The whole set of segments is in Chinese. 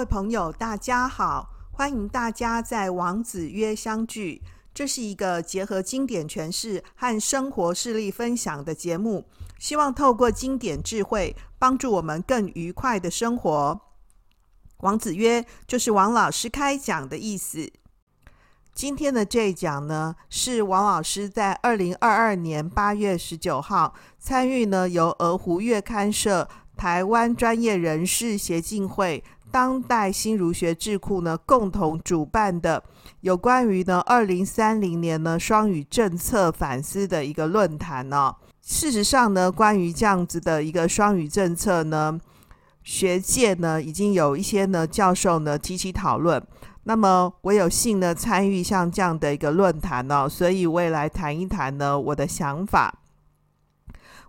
各位朋友，大家好，欢迎大家在王子约相聚。这是一个结合经典诠释和生活事例分享的节目，希望透过经典智慧，帮助我们更愉快的生活。王子约就是王老师开讲的意思。今天的这一讲呢，是王老师在二零二二年八月十九号参与呢由鹅湖月刊社、台湾专业人士协进会、当代新儒学智库呢共同主办的有关于呢二零三零年呢双语政策反思的一个论坛呢、哦。事实上呢，关于这样子的一个双语政策呢，学界呢已经有一些呢教授呢提起讨论。那么我有幸呢参与像这样的一个论坛呢、哦，所以我也来谈一谈呢我的想法。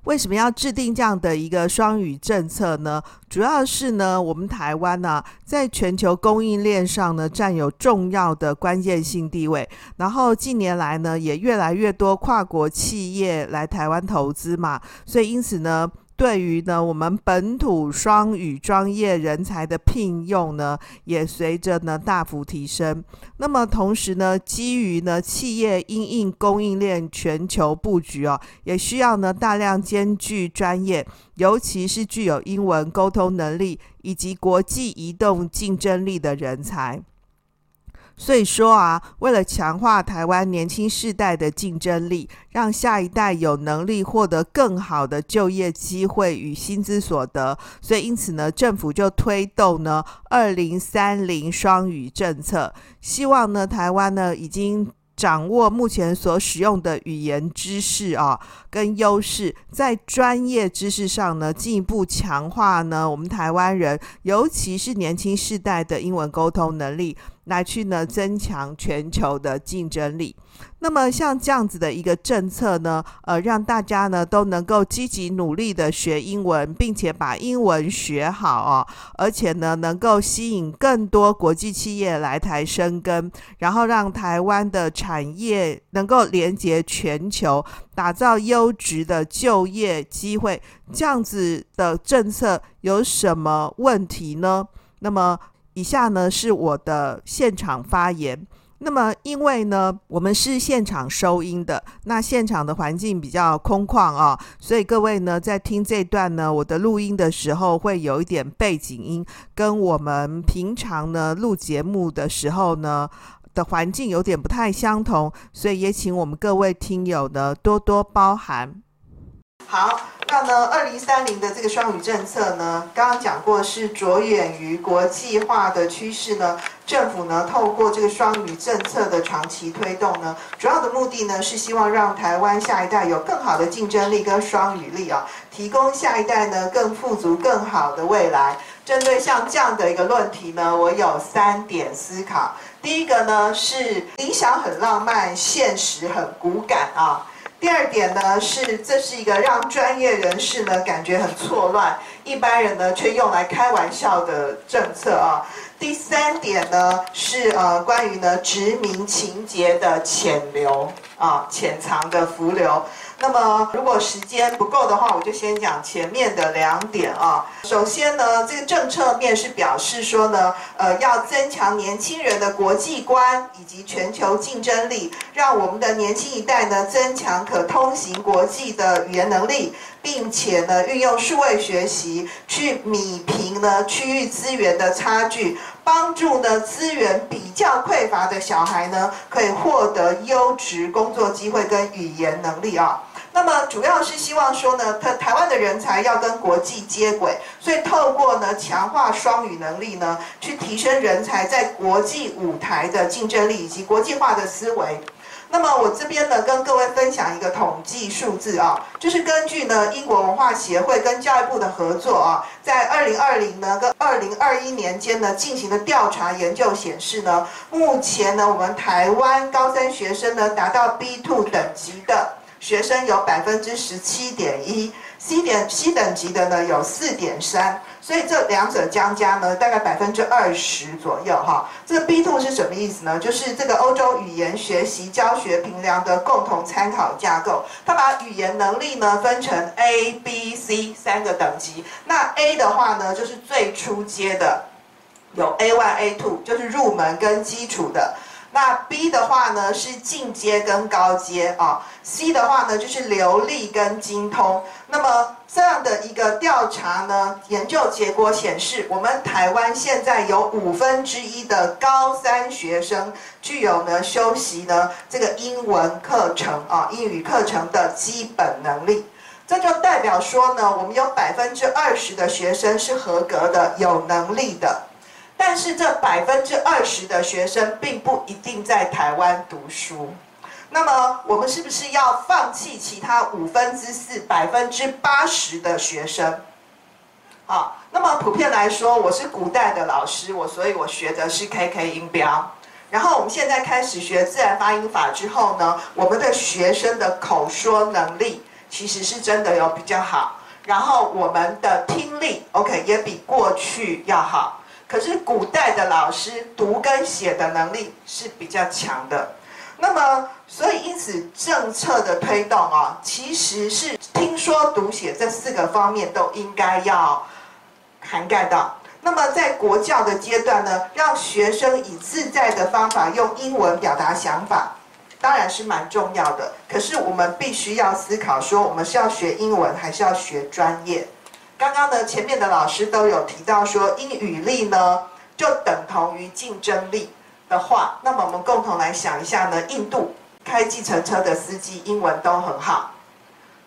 为什么要制定这样的一个双语政策呢？主要是呢，我们台湾呢、在全球供应链上呢，占有重要的关键性地位。然后近年来呢，也越来越多跨国企业来台湾投资嘛，所以因此呢。对于呢，我们本土双语专业人才的聘用呢，也随着呢大幅提升。那么同时呢，基于呢企业因应供应链全球布局哦，也需要呢大量兼具专业，尤其是具有英文沟通能力以及国际移动竞争力的人才。所以说啊，为了强化台湾年轻世代的竞争力，让下一代有能力获得更好的就业机会与薪资所得，所以因此呢，政府就推动呢二零三零双语政策，希望呢台湾呢已经。掌握目前所使用的语言知识啊，跟优势，在专业知识上呢，进一步强化呢我们台湾人，尤其是年轻世代的英文沟通能力，来去呢增强全球的竞争力。那么像这样子的一个政策呢，呃，让大家呢都能够积极努力的学英文，并且把英文学好哦，而且呢能够吸引更多国际企业来台生根，然后让台湾的产业能够连接全球，打造优质的就业机会。这样子的政策有什么问题呢？那么以下呢是我的现场发言。那么，因为呢，我们是现场收音的，那现场的环境比较空旷啊，所以各位呢，在听这段呢，我的录音的时候，会有一点背景音，跟我们平常呢录节目的时候呢的环境有点不太相同，所以也请我们各位听友呢多多包涵。好。那呢，二零三零的这个双语政策呢，刚刚讲过是着眼于国际化的趋势呢。政府呢，透过这个双语政策的长期推动呢，主要的目的呢，是希望让台湾下一代有更好的竞争力跟双语力啊，提供下一代呢更富足、更好的未来。针对像这样的一个论题呢，我有三点思考。第一个呢，是理想很浪漫，现实很骨感啊。第二点呢，是这是一个让专业人士呢感觉很错乱，一般人呢却用来开玩笑的政策啊。第三点呢，是呃关于呢殖民情节的潜流啊，潜藏的浮流。那么，如果时间不够的话，我就先讲前面的两点啊。首先呢，这个政策面是表示说呢，呃，要增强年轻人的国际观以及全球竞争力，让我们的年轻一代呢增强可通行国际的语言能力，并且呢运用数位学习去弭平呢区域资源的差距，帮助呢资源比较匮乏的小孩呢可以获得优质工作机会跟语言能力啊。那么主要是希望说呢，台台湾的人才要跟国际接轨，所以透过呢强化双语能力呢，去提升人才在国际舞台的竞争力以及国际化的思维。那么我这边呢跟各位分享一个统计数字啊，就是根据呢英国文化协会跟教育部的合作啊，在二零二零呢跟二零二一年间呢进行的调查研究显示呢，目前呢我们台湾高三学生呢达到 B two 等级的。学生有百分之十七点一，C 点 C 等级的呢有四点三，所以这两者相加呢大概百分之二十左右哈。这个 B two 是什么意思呢？就是这个欧洲语言学习教学评量的共同参考架构，它把语言能力呢分成 A、B、C 三个等级。那 A 的话呢就是最初阶的。有 A one、A two，就是入门跟基础的。那 B 的话呢是进阶跟高阶啊，C 的话呢就是流利跟精通。那么这样的一个调查呢，研究结果显示，我们台湾现在有五分之一的高三学生具有呢修习呢这个英文课程啊英语课程的基本能力。这就代表说呢，我们有百分之二十的学生是合格的、有能力的。但是这百分之二十的学生并不一定在台湾读书，那么我们是不是要放弃其他五分之四、百分之八十的学生？好，那么普遍来说，我是古代的老师，我所以我学的是 KK 音标。然后我们现在开始学自然发音法之后呢，我们的学生的口说能力其实是真的有比较好，然后我们的听力 OK 也比过去要好。可是古代的老师读跟写的能力是比较强的，那么所以因此政策的推动啊，其实是听说读写这四个方面都应该要涵盖到。那么在国教的阶段呢，让学生以自在的方法用英文表达想法，当然是蛮重要的。可是我们必须要思考说，我们是要学英文还是要学专业？刚刚呢，前面的老师都有提到说，英语力呢就等同于竞争力的话，那么我们共同来想一下呢，印度开计程车的司机英文都很好，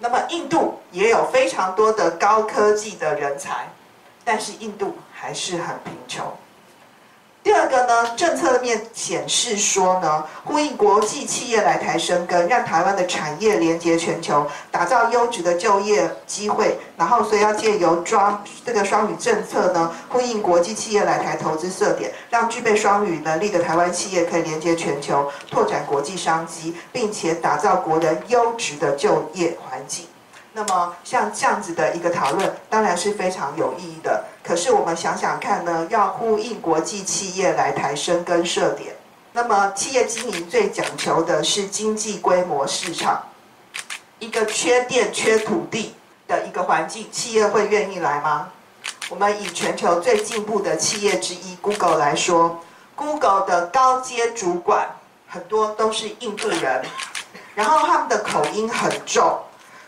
那么印度也有非常多的高科技的人才，但是印度还是很贫穷。第二个呢，政策面显示说呢，呼应国际企业来台生根，让台湾的产业连接全球，打造优质的就业机会。然后，所以要借由双这个双语政策呢，呼应国际企业来台投资设点，让具备双语能力的台湾企业可以连接全球，拓展国际商机，并且打造国人优质的就业环境。那么像这样子的一个讨论，当然是非常有意义的。可是我们想想看呢，要呼应国际企业来台生根设点，那么企业经营最讲求的是经济规模市场。一个缺电、缺土地的一个环境，企业会愿意来吗？我们以全球最进步的企业之一 Google 来说，Google 的高阶主管很多都是印度人，然后他们的口音很重。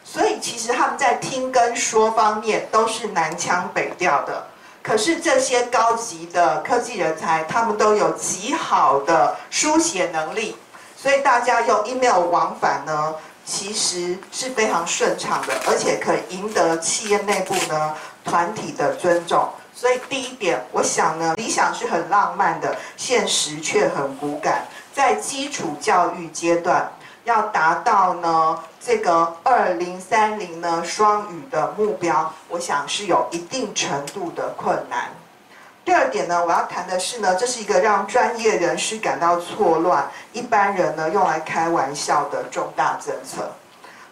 所以其实他们在听跟说方面都是南腔北调的，可是这些高级的科技人才，他们都有极好的书写能力，所以大家用 email 往返呢，其实是非常顺畅的，而且可以赢得企业内部呢团体的尊重。所以第一点，我想呢，理想是很浪漫的，现实却很骨感，在基础教育阶段。要达到呢这个二零三零呢双语的目标，我想是有一定程度的困难。第二点呢，我要谈的是呢，这是一个让专业人士感到错乱，一般人呢用来开玩笑的重大政策。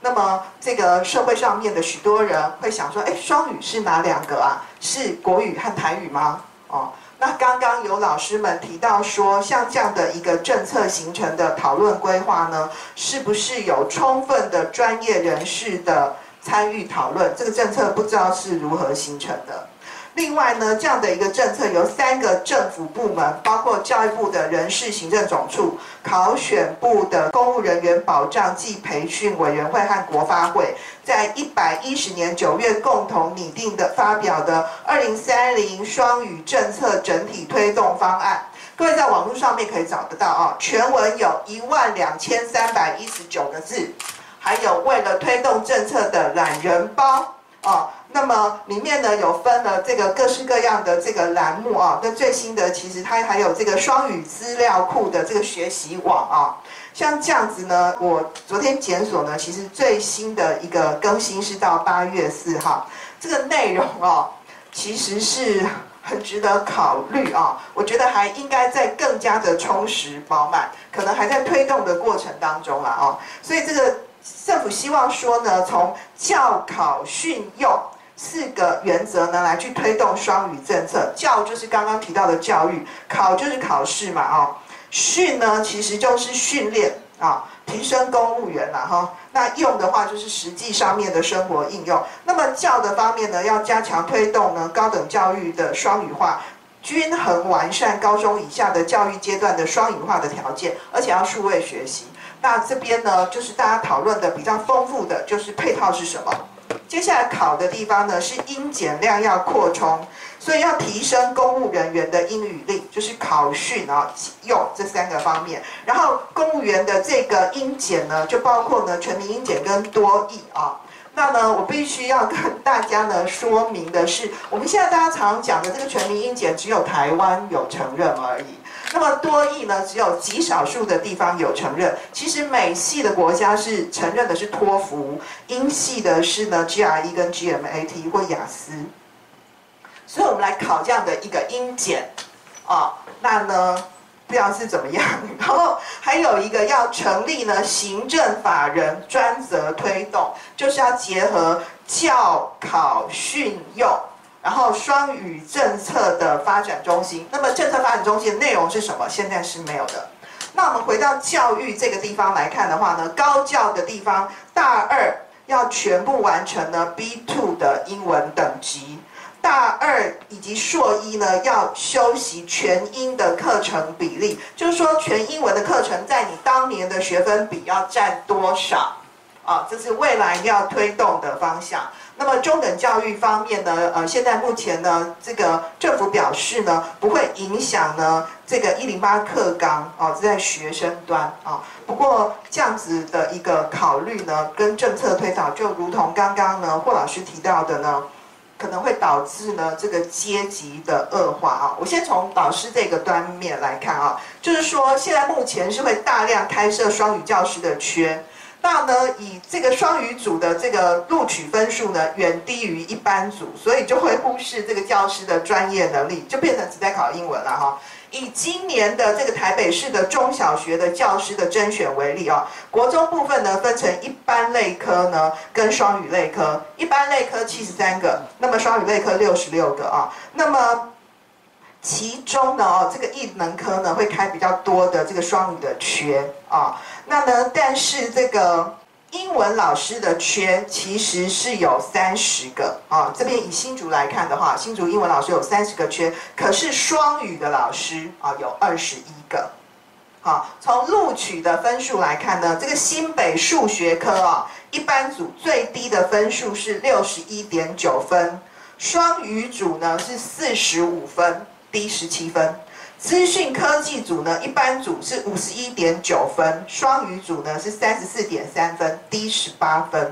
那么这个社会上面的许多人会想说，哎，双语是哪两个啊？是国语和台语吗？哦。那刚刚有老师们提到说，像这样的一个政策形成的讨论规划呢，是不是有充分的专业人士的参与讨论？这个政策不知道是如何形成的。另外呢，这样的一个政策由三个政府部门，包括教育部的人事行政总处、考选部的公务人员保障暨培训委员会和国发会，在一百一十年九月共同拟定的发表的二零三零双语政策整体推动方案。各位在网络上面可以找得到啊，全文有一万两千三百一十九个字，还有为了推动政策的懒人包啊。那么里面呢有分了这个各式各样的这个栏目啊，那最新的其实它还有这个双语资料库的这个学习网啊，像这样子呢，我昨天检索呢，其实最新的一个更新是到八月四号，这个内容啊，其实是很值得考虑啊，我觉得还应该在更加的充实饱满，可能还在推动的过程当中了啊，所以这个政府希望说呢，从教考训用。四个原则呢，来去推动双语政策。教就是刚刚提到的教育，考就是考试嘛，哦，训呢其实就是训练啊，提升公务员了哈。那用的话就是实际上面的生活应用。那么教的方面呢，要加强推动呢高等教育的双语化，均衡完善高中以下的教育阶段的双语化的条件，而且要数位学习。那这边呢，就是大家讨论的比较丰富的就是配套是什么？接下来考的地方呢是英检量要扩充，所以要提升公务人员的英语力，就是考训啊用这三个方面。然后公务员的这个英检呢，就包括呢全民英检跟多益啊。那呢，我必须要跟大家呢说明的是，我们现在大家常常讲的这个全民英检，只有台湾有承认而已。那么多益呢，只有极少数的地方有承认。其实美系的国家是承认的是托福，英系的是呢 GRE 跟 GMAT 或雅思。所以我们来考这样的一个英检啊，那呢不知道是怎么样。然后还有一个要成立呢行政法人专责推动，就是要结合教考训用。然后双语政策的发展中心，那么政策发展中心的内容是什么？现在是没有的。那我们回到教育这个地方来看的话呢，高教的地方，大二要全部完成呢 B two 的英文等级，大二以及硕一呢要修习全英的课程比例，就是说全英文的课程在你当年的学分比要占多少？啊，这是未来要推动的方向。那么中等教育方面呢，呃，现在目前呢，这个政府表示呢，不会影响呢这个一零八课纲哦，在学生端啊。不过这样子的一个考虑呢，跟政策推导，就如同刚刚呢霍老师提到的呢，可能会导致呢这个阶级的恶化啊。我先从导师这个端面来看啊，就是说现在目前是会大量开设双语教师的缺。那呢，以这个双语组的这个录取分数呢，远低于一般组，所以就会忽视这个教师的专业能力，就变成只在考英文了哈。以今年的这个台北市的中小学的教师的甄选为例啊，国中部分呢分成一般类科呢跟双语类科，一般类科七十三个，那么双语类科六十六个啊，那么其中呢哦，这个艺能科呢会开比较多的这个双语的缺啊。那呢？但是这个英文老师的缺其实是有三十个啊。这边以新竹来看的话，新竹英文老师有三十个缺，可是双语的老师啊有二十一个。好，从录取的分数来看呢，这个新北数学科啊，一般组最低的分数是六十一点九分，双语组呢是四十五分，低十七分。资讯科技组呢，一般组是五十一点九分，双语组呢是三十四点三分，低十八分。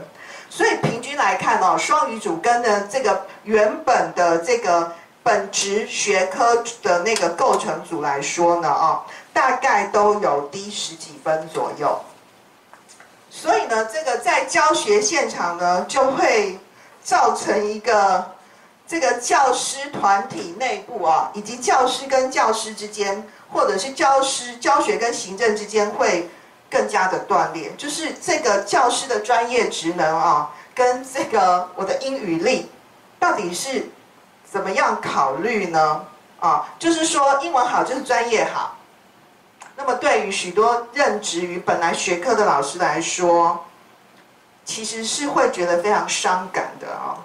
所以平均来看哦，双语组跟呢这个原本的这个本职学科的那个构成组来说呢，哦，大概都有低十几分左右。所以呢，这个在教学现场呢，就会造成一个。这个教师团体内部啊，以及教师跟教师之间，或者是教师教学跟行政之间，会更加的断裂。就是这个教师的专业职能啊，跟这个我的英语力，到底是怎么样考虑呢？啊，就是说英文好就是专业好。那么对于许多任职于本来学科的老师来说，其实是会觉得非常伤感的啊。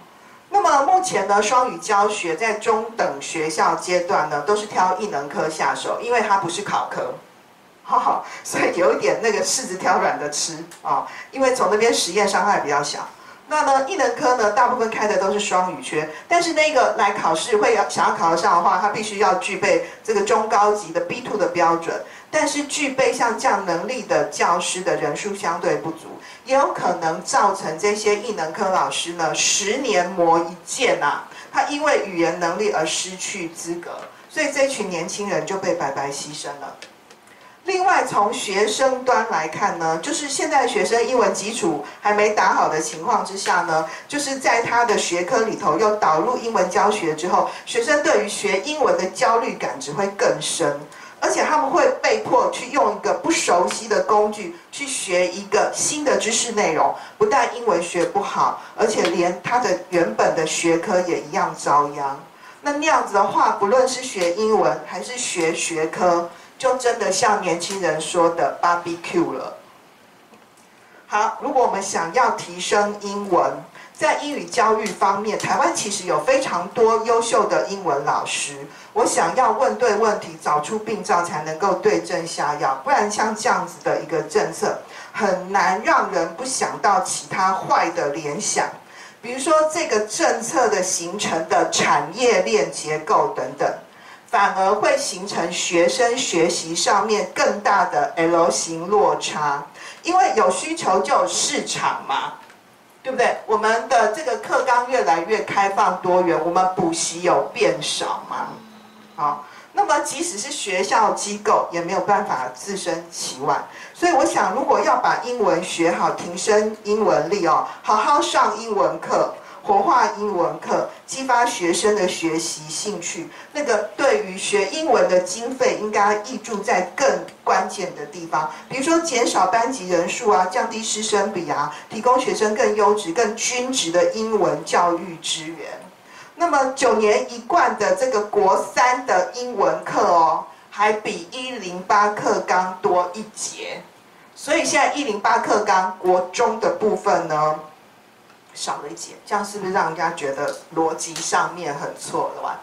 那么目前呢，双语教学在中等学校阶段呢，都是挑艺能科下手，因为它不是考科，哈哈，所以有一点那个柿子挑软的吃啊，因为从那边实验伤害比较小。那呢，艺能科呢，大部分开的都是双语缺，但是那个来考试会要想要考得上的话，他必须要具备这个中高级的 B two 的标准，但是具备像这样能力的教师的人数相对不足。也有可能造成这些艺能科老师呢，十年磨一剑、啊，他因为语言能力而失去资格，所以这群年轻人就被白白牺牲了。另外，从学生端来看呢，就是现在学生英文基础还没打好的情况之下呢，就是在他的学科里头又导入英文教学之后，学生对于学英文的焦虑感只会更深。而且他们会被迫去用一个不熟悉的工具去学一个新的知识内容，不但英文学不好，而且连他的原本的学科也一样遭殃。那那样子的话，不论是学英文还是学学科，就真的像年轻人说的 barbecue 了。好，如果我们想要提升英文，在英语教育方面，台湾其实有非常多优秀的英文老师。我想要问对问题，找出病灶，才能够对症下药。不然像这样子的一个政策，很难让人不想到其他坏的联想。比如说这个政策的形成的产业链结构等等，反而会形成学生学习上面更大的 L 型落差。因为有需求就有市场嘛，对不对？我们的这个课纲越来越开放多元，我们补习有变少吗？好，那么即使是学校机构也没有办法自生其外，所以我想，如果要把英文学好，提升英文力哦，好好上英文课，活化英文课，激发学生的学习兴趣，那个对于学英文的经费应该挹注在更关键的地方，比如说减少班级人数啊，降低师生比啊，提供学生更优质、更均质的英文教育资源。那么九年一贯的这个国三的英文课哦，还比一零八课纲多一节，所以现在一零八课纲国中的部分呢，少了一节，这样是不是让人家觉得逻辑上面很错乱？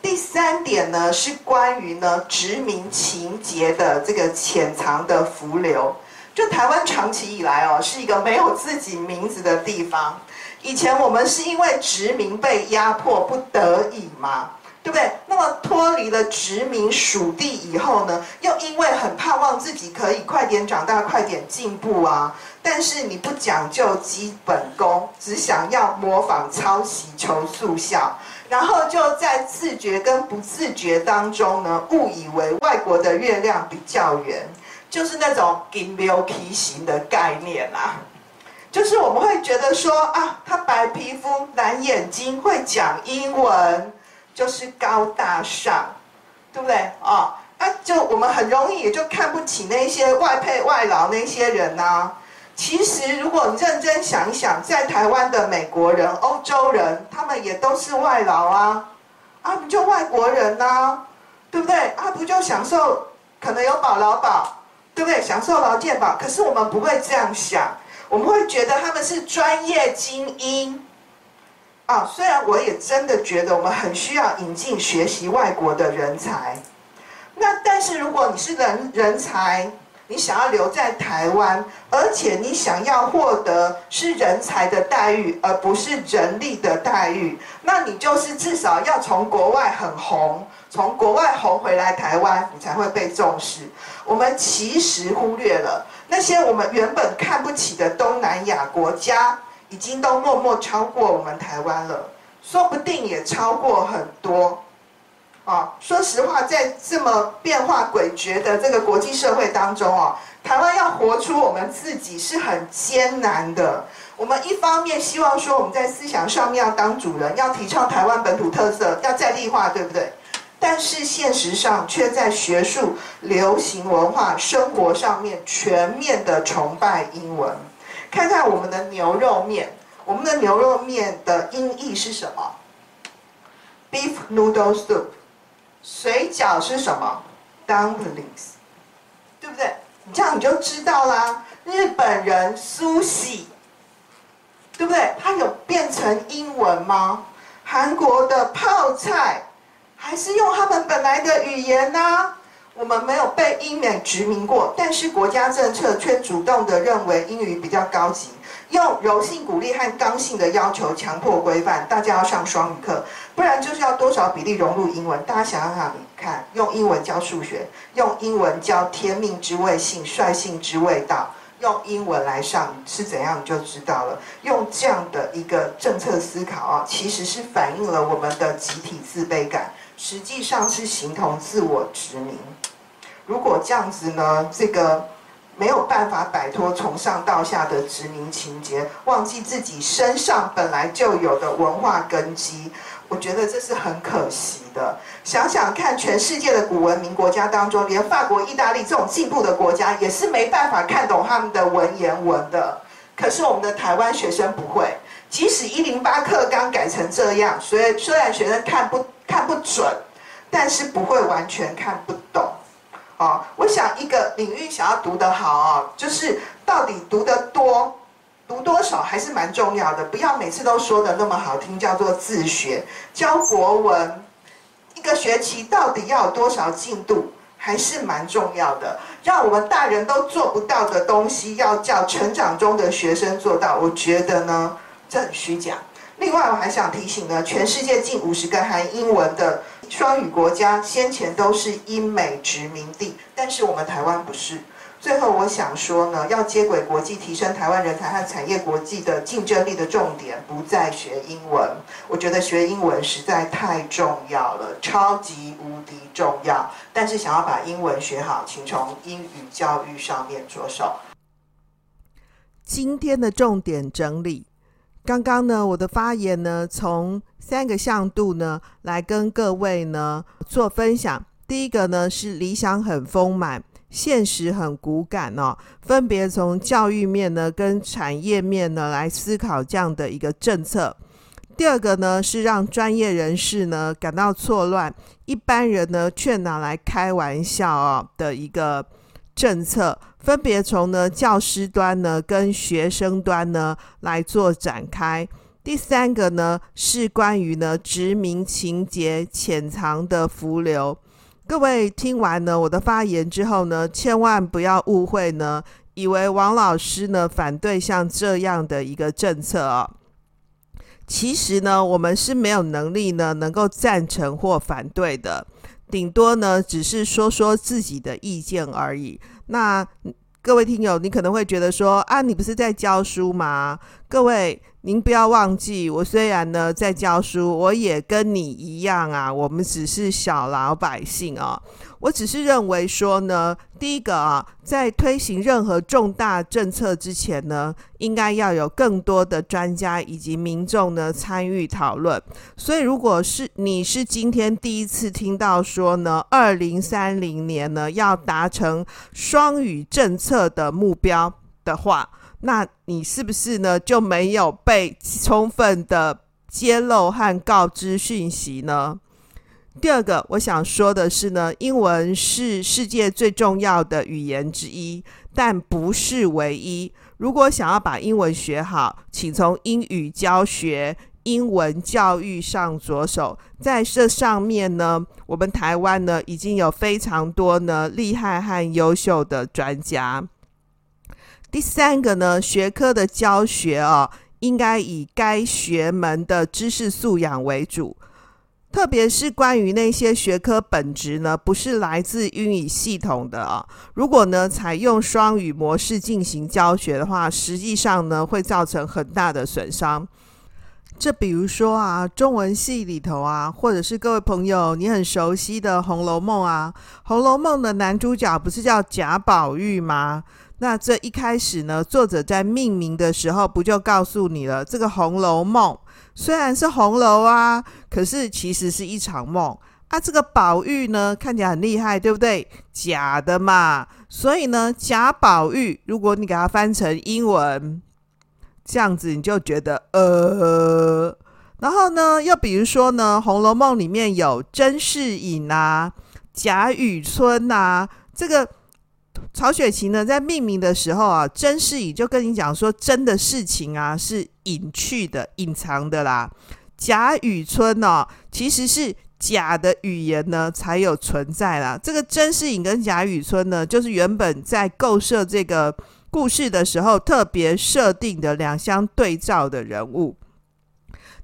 第三点呢，是关于呢殖民情节的这个潜藏的伏流，就台湾长期以来哦，是一个没有自己名字的地方。以前我们是因为殖民被压迫不得已嘛，对不对？那么脱离了殖民属地以后呢，又因为很盼望自己可以快点长大、快点进步啊，但是你不讲究基本功，只想要模仿、抄袭、求速效，然后就在自觉跟不自觉当中呢，误以为外国的月亮比较圆，就是那种金牛皮型的概念啊。就是我们会觉得说啊，他白皮肤、蓝眼睛，会讲英文，就是高大上，对不对啊？啊，就我们很容易也就看不起那些外配外劳那些人呐、啊。其实，如果你认真想一想，在台湾的美国人、欧洲人，他们也都是外劳啊，啊，不就外国人呐、啊，对不对？啊，不就享受可能有保劳保，对不对？享受劳健保，可是我们不会这样想。我们会觉得他们是专业精英，啊，虽然我也真的觉得我们很需要引进学习外国的人才，那但是如果你是人人才，你想要留在台湾，而且你想要获得是人才的待遇，而不是人力的待遇，那你就是至少要从国外很红，从国外红回来台湾，你才会被重视。我们其实忽略了。那些我们原本看不起的东南亚国家，已经都默默超过我们台湾了，说不定也超过很多。啊，说实话，在这么变化诡谲的这个国际社会当中，哦，台湾要活出我们自己是很艰难的。我们一方面希望说我们在思想上面要当主人，要提倡台湾本土特色，要在地化，对不对？但是现实上却在学术、流行文化、生活上面全面的崇拜英文。看看我们的牛肉面，我们的牛肉面的音译是什么？Beef noodle soup。水饺是什么？Dumplings。对不对？你这样你就知道啦。日本人苏喜对不对？它有变成英文吗？韩国的泡菜。还是用他们本来的语言呢、我们没有被英美殖民过，但是国家政策却主动的认为英语比较高级，用柔性鼓励和刚性的要求强迫规范，大家要上双语课，不然就是要多少比例融入英文。大家想想看，用英文教数学，用英文教天命之谓性、率性之谓道。用英文来上是怎样，你就知道了。用这样的一个政策思考啊，其实是反映了我们的集体自卑感，实际上是形同自我殖民。如果这样子呢，这个没有办法摆脱从上到下的殖民情结，忘记自己身上本来就有的文化根基。我觉得这是很可惜的。想想看，全世界的古文明国家当中，连法国、意大利这种进步的国家，也是没办法看懂他们的文言文的。可是我们的台湾学生不会，即使一零八课纲改成这样，所以虽然学生看不看不准，但是不会完全看不懂。啊，我想一个领域想要读得好啊，就是到底读得多，读多少还是蛮重要的。不要每次都说的那么好听，叫做自学。教国文，一个学期到底要有多少进度，还是蛮重要的。让我们大人都做不到的东西，要叫成长中的学生做到，我觉得呢，这很虚假。另外，我还想提醒呢，全世界近五十个含英文的双语国家，先前都是英美殖民地，但是我们台湾不是。最后，我想说呢，要接轨国际，提升台湾人才和产业国际的竞争力的重点，不在学英文。我觉得学英文实在太重要了，超级无敌重要。但是，想要把英文学好，请从英语教育上面着手。今天的重点整理。刚刚呢，我的发言呢，从三个向度呢来跟各位呢做分享。第一个呢是理想很丰满，现实很骨感哦，分别从教育面呢跟产业面呢来思考这样的一个政策。第二个呢是让专业人士呢感到错乱，一般人呢却拿来开玩笑哦的一个政策。分别从呢教师端呢跟学生端呢来做展开。第三个呢是关于呢殖民情节潜藏的伏流。各位听完呢我的发言之后呢，千万不要误会呢，以为王老师呢反对像这样的一个政策啊。其实呢，我们是没有能力呢能够赞成或反对的，顶多呢只是说说自己的意见而已。那各位听友，你可能会觉得说啊，你不是在教书吗？各位。您不要忘记，我虽然呢在教书，我也跟你一样啊，我们只是小老百姓啊。我只是认为说呢，第一个啊，在推行任何重大政策之前呢，应该要有更多的专家以及民众呢参与讨论。所以，如果是你是今天第一次听到说呢，二零三零年呢要达成双语政策的目标的话，那你是不是呢就没有被充分的揭露和告知讯息呢？第二个，我想说的是呢，英文是世界最重要的语言之一，但不是唯一。如果想要把英文学好，请从英语教学、英文教育上着手。在这上面呢，我们台湾呢已经有非常多呢厉害和优秀的专家。第三个呢，学科的教学啊，应该以该学门的知识素养为主，特别是关于那些学科本质呢，不是来自英语系统的啊。如果呢，采用双语模式进行教学的话，实际上呢，会造成很大的损伤。这比如说啊，中文系里头啊，或者是各位朋友你很熟悉的《红楼梦》啊，《红楼梦》的男主角不是叫贾宝玉吗？那这一开始呢，作者在命名的时候不就告诉你了？这个《红楼梦》虽然是红楼啊，可是其实是一场梦啊。这个宝玉呢，看起来很厉害，对不对？假的嘛。所以呢，贾宝玉，如果你给它翻成英文，这样子你就觉得呃。然后呢，又比如说呢，《红楼梦》里面有甄士隐啊、贾雨村啊，这个。曹雪芹呢，在命名的时候啊，甄士隐就跟你讲说，真的事情啊是隐去的、隐藏的啦。贾雨村呢、哦，其实是假的语言呢才有存在啦。这个甄士隐跟贾雨村呢，就是原本在构设这个故事的时候特别设定的两相对照的人物。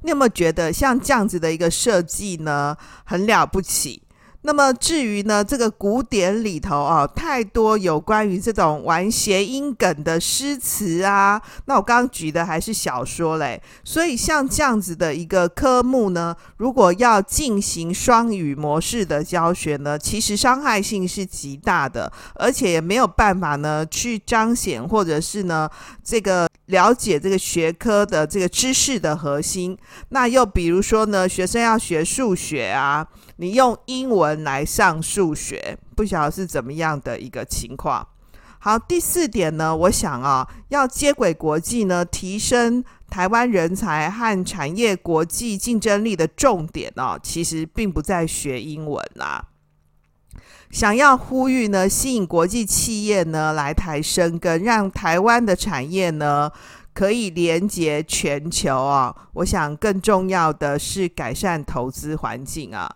你有没有觉得像这样子的一个设计呢，很了不起？那么至于呢，这个古典里头啊，太多有关于这种玩谐音梗的诗词啊。那我刚刚举的还是小说嘞，所以像这样子的一个科目呢，如果要进行双语模式的教学呢，其实伤害性是极大的，而且也没有办法呢去彰显或者是呢这个了解这个学科的这个知识的核心。那又比如说呢，学生要学数学啊。你用英文来上数学，不晓得是怎么样的一个情况。好，第四点呢，我想啊，要接轨国际呢，提升台湾人才和产业国际竞争力的重点呢，其实并不在学英文啦。想要呼吁呢，吸引国际企业呢来台生根，让台湾的产业呢可以连接全球啊。我想更重要的是改善投资环境啊。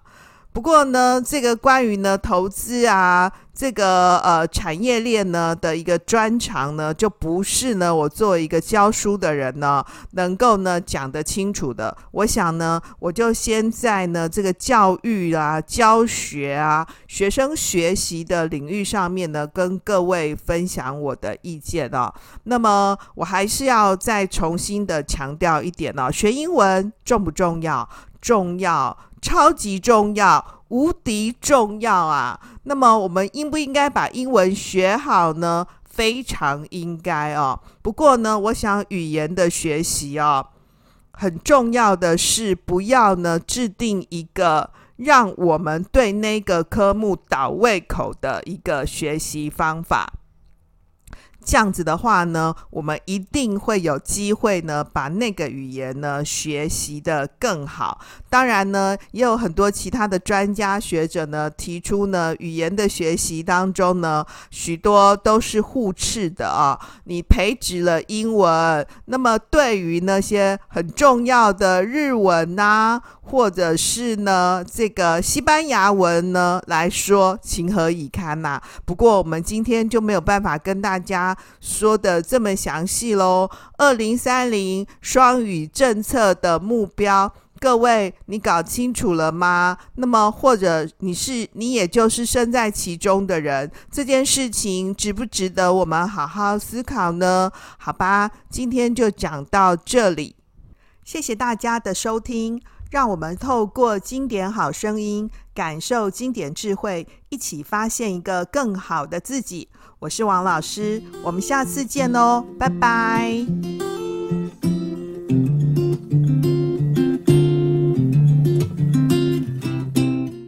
不过呢，这个关于呢投资啊，这个呃产业链呢的一个专长呢，就不是呢我作为一个教书的人呢能够呢讲得清楚的。我想呢，我就先在呢这个教育啊、教学啊、学生学习的领域上面呢，跟各位分享我的意见啊。那么我还是要再重新的强调一点哦，学英文重不重要？重要。超级重要，无敌重要啊！那么我们应不应该把英文学好呢？非常应该哦。不过呢，我想语言的学习哦，很重要的是不要呢制定一个让我们对那个科目倒胃口的一个学习方法。这样子的话呢，我们一定会有机会呢，把那个语言呢学习得更好。当然呢，也有很多其他的专家学者呢提出呢，语言的学习当中呢，许多都是互斥的啊。你培植了英文，那么对于那些很重要的日文呐、啊，或者是呢这个西班牙文呢来说，情何以堪呐、不过我们今天就没有办法跟大家。说的这么详细喽，二零三零双语政策的目标，各位你搞清楚了吗？那么或者你是你也就是身在其中的人，这件事情值不值得我们好好思考呢？好吧，今天就讲到这里，谢谢大家的收听，让我们透过经典好声音，感受经典智慧，一起发现一个更好的自己。我是王老师，我们下次见哦，拜拜。